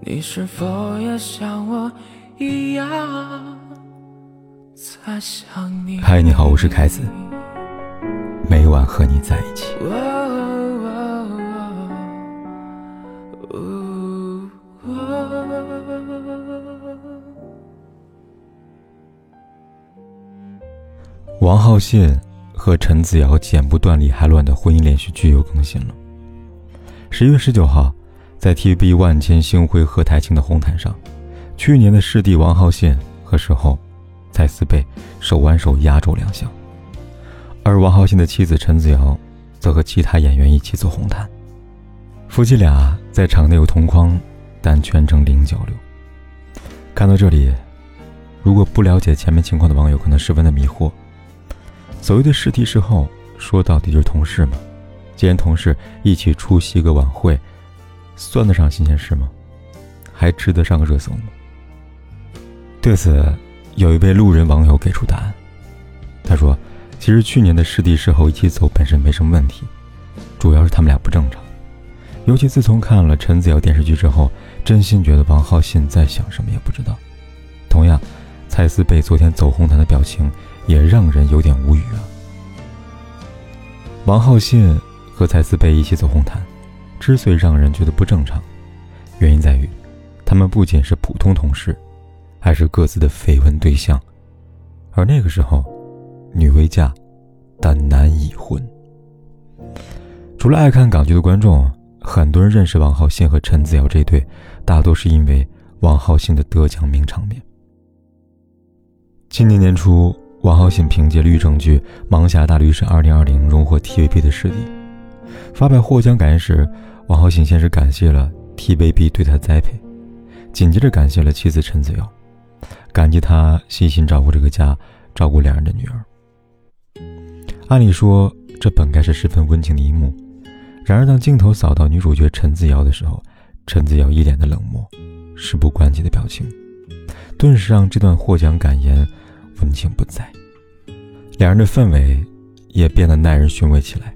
你是否也像我一样在想你？嗨，你好，我是凯子，每晚和你在一起。王浩信和陈子瑶剪不断理还乱的婚姻连续剧又更新了。十一月十九号。在 TVB 万千星辉贺台庆的红毯上，去年的师弟王浩信和事后蔡思贝手挽手压轴亮相，而王浩信的妻子陈子瑶则和其他演员一起走红毯。夫妻俩在场内有同框，但全程零交流。看到这里，如果不了解前面情况的网友可能十分的迷惑：所谓的师弟师后，说到底就是同事嘛。既然同事一起出席个晚会。算得上新鲜事吗？还值得上个热搜吗？对此，有一位路人网友给出答案。他说：“其实去年的师弟师后一起走本身没什么问题，主要是他们俩不正常。尤其自从看了陈子瑶电视剧之后，真心觉得王浩信在想什么也不知道。同样，蔡思贝昨天走红毯的表情也让人有点无语啊。王浩信和蔡思贝一起走红毯。”之所以让人觉得不正常，原因在于，他们不仅是普通同事，还是各自的绯闻对象。而那个时候，女未嫁，但男已婚。除了爱看港剧的观众，很多人认识王浩信和陈子瑶这对，大多是因为王浩信的得奖名场面。今年年初，王浩信凭借律政剧《盲侠大律师2020》荣获 TVB 的视帝。发表获奖感言时，王浩信先是感谢了 TVB 对他的栽培，紧接着感谢了妻子陈子瑶，感激他细心照顾这个家，照顾两人的女儿。按理说，这本该是十分温情的一幕，然而当镜头扫到女主角陈子瑶的时候，陈子瑶一脸的冷漠，事不关己的表情，顿时让这段获奖感言温情不在，两人的氛围也变得耐人寻味起来。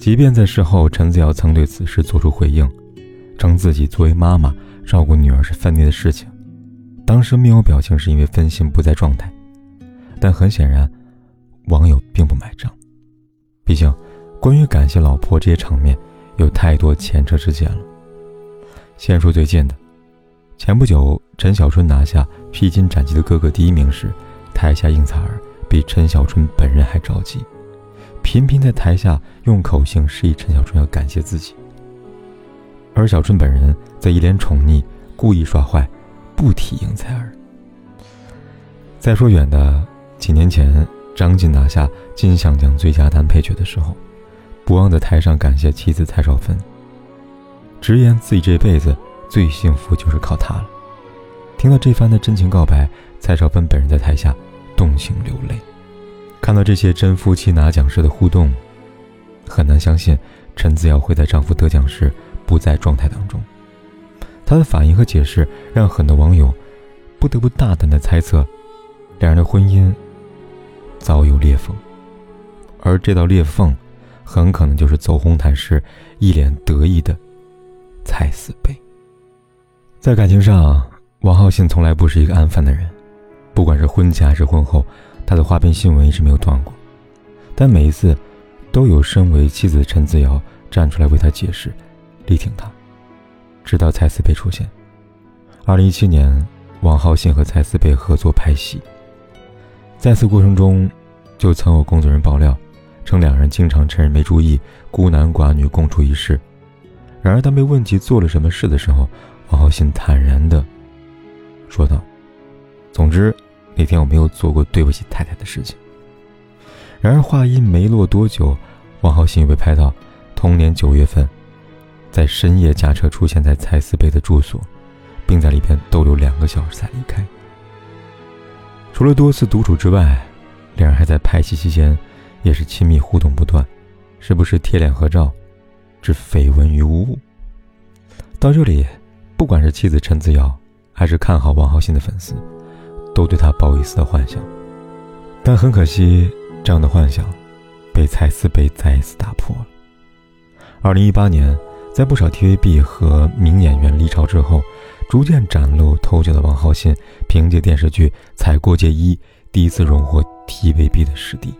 即便在事后，陈子瑶曾对此事做出回应，称自己作为妈妈照顾女儿是分内的事情，当时面无表情是因为分心不在状态。但很显然，网友并不买账，毕竟关于感谢老婆这些场面有太多前车之鉴了。先说最近的，前不久陈小春拿下披荆斩棘的哥哥第一名时，台下应采儿比陈小春本人还着急。频频在台下用口型示意陈小春要感谢自己，而小春本人则一脸宠溺，故意耍坏，不提应采儿。再说远的，几年前张晋拿下金像奖最佳男配角的时候，不忘在台上感谢妻子蔡少芬，直言自己这辈子最幸福就是靠她了。听到这番的真情告白，蔡少芬本人在台下动情流泪。看到这些真夫妻拿奖时的互动，很难相信陈子瑶会在丈夫得奖时不在状态当中。她的反应和解释让很多网友不得不大胆的猜测，两人的婚姻早有裂缝，而这道裂缝很可能就是走红毯时一脸得意的蔡思贝。在感情上，王浩信从来不是一个安分的人，不管是婚前还是婚后。他的花边新闻一直没有断过，但每一次，都有身为妻子的陈子瑶站出来为他解释，力挺他。直到蔡思贝出现。二零一七年，王浩信和蔡思贝合作拍戏，在此过程中，就曾有工作人员爆料，称两人经常趁人没注意，孤男寡女共处一室。然而当被问及做了什么事的时候，王浩信坦然地说道：“总之。”那天我没有做过对不起太太的事情。然而话音没落多久，王浩信又被拍到同年九月份，在深夜驾车出现在蔡思贝的住所，并在里边逗留两个小时才离开。除了多次独处之外，两人还在拍戏期间也是亲密互动不断，时不时贴脸合照，置绯闻于无物。到这里，不管是妻子陈子瑶，还是看好王浩信的粉丝。都对他抱一丝的幻想，但很可惜，这样的幻想被蔡思贝再一次打破了。二零一八年，在不少 TVB 和名演员离巢之后，逐渐崭露头角的王浩信，凭借电视剧《踩过界一》第一次荣获 TVB 的视帝。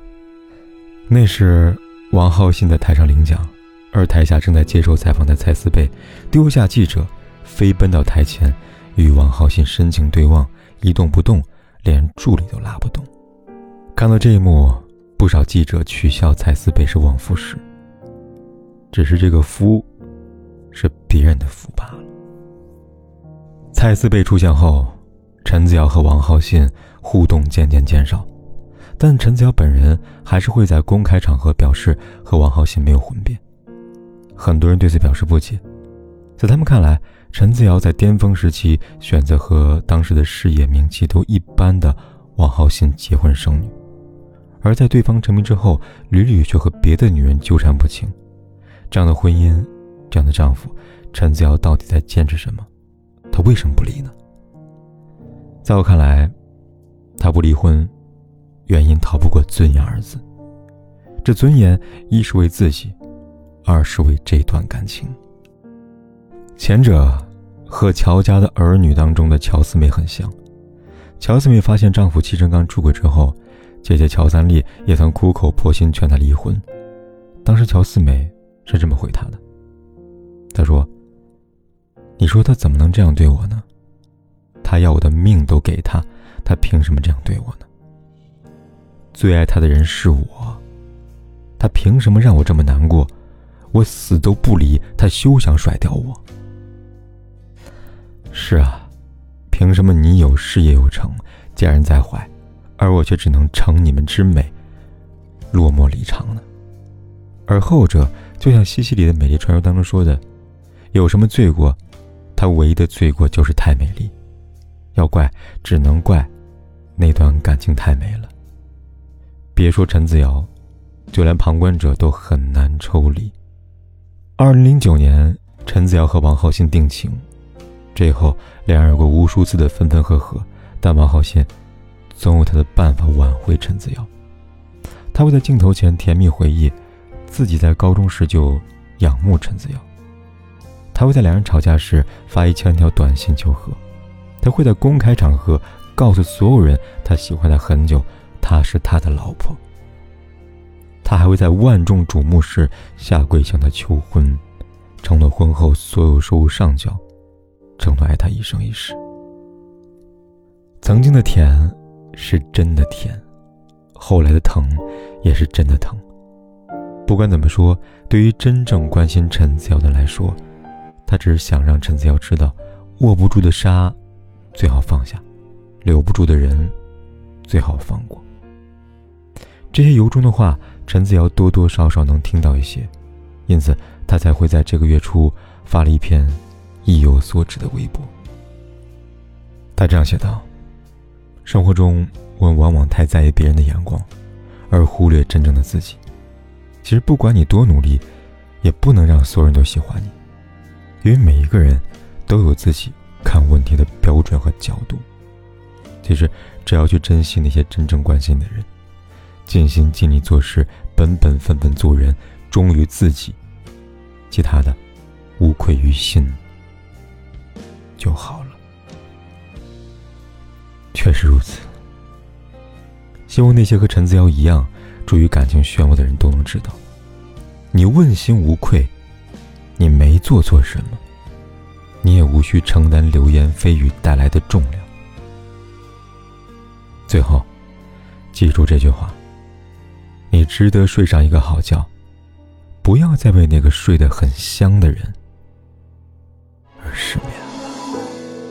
那时，王浩信在台上领奖，而台下正在接受采访的蔡思贝丢下记者，飞奔到台前，与王浩信深情对望，一动不动，连助理都拉不动。看到这一幕，不少记者取笑蔡思贝是旺夫石。只是这个夫，是别人的夫罢了。蔡思贝出现后，陈子瑶和王浩信互动渐渐减少。但陈子瑶本人还是会在公开场合表示和王浩信没有婚变，很多人对此表示不解。在他们看来，陈子瑶在巅峰时期选择和当时的事业名气都一般的王浩信结婚生女，而在对方成名之后，屡屡却和别的女人纠缠不清。这样的婚姻，这样的丈夫，陈子瑶到底在坚持什么？她为什么不离呢？在我看来，她不离婚。原因逃不过“尊严”二字。这尊严，一是为自己，二是为这段感情。前者和乔家的儿女当中的乔四妹很像。乔四妹发现丈夫戚成刚出轨之后，姐姐乔三丽也曾苦口婆心劝她离婚。当时乔四妹是这么回她的：“她说，你说他怎么能这样对我呢？他要我的命都给他，他凭什么这样对我呢？”最爱他的人是我，他凭什么让我这么难过？我死都不离，他休想甩掉我。是啊，凭什么你有事业有成，家人在怀，而我却只能承你们之美，落寞离场呢？而后者就像西西里的美丽传说当中说的，有什么罪过？他唯一的罪过就是太美丽。要怪，只能怪那段感情太美了。别说陈子瑶，就连旁观者都很难抽离。二零零九年，陈子瑶和王浩信定情，这后两人有过无数次的分分合合，但王浩信总有他的办法挽回陈子瑶。他会在镜头前甜蜜回忆，自己在高中时就仰慕陈子瑶。他会在两人吵架时发一千条短信求和。他会在公开场合告诉所有人，他喜欢他很久。她是他的老婆，他还会在万众瞩目时下跪向她求婚，承诺婚后所有收入上缴，承诺爱他一生一世。曾经的甜是真的甜，后来的疼也是真的疼。不管怎么说，对于真正关心陈子瑶的来说，他只是想让陈子瑶知道，握不住的沙最好放下，留不住的人最好放过。这些由衷的话，陈子瑶多多少少能听到一些，因此他才会在这个月初发了一篇意有所指的微博。他这样写道：“生活中，我们往往太在意别人的眼光，而忽略真正的自己。其实，不管你多努力，也不能让所有人都喜欢你，因为每一个人都有自己看问题的标准和角度。其实，只要去珍惜那些真正关心的人。”尽心尽力做事，本本分分做人，忠于自己，其他的无愧于心就好了。确实如此。希望那些和陈子瑶一样处于感情漩涡的人都能知道，你问心无愧，你没做错什么，你也无需承担流言蜚语带来的重量。最后，记住这句话。你值得睡上一个好觉，不要再为那个睡得很香的人而失眠。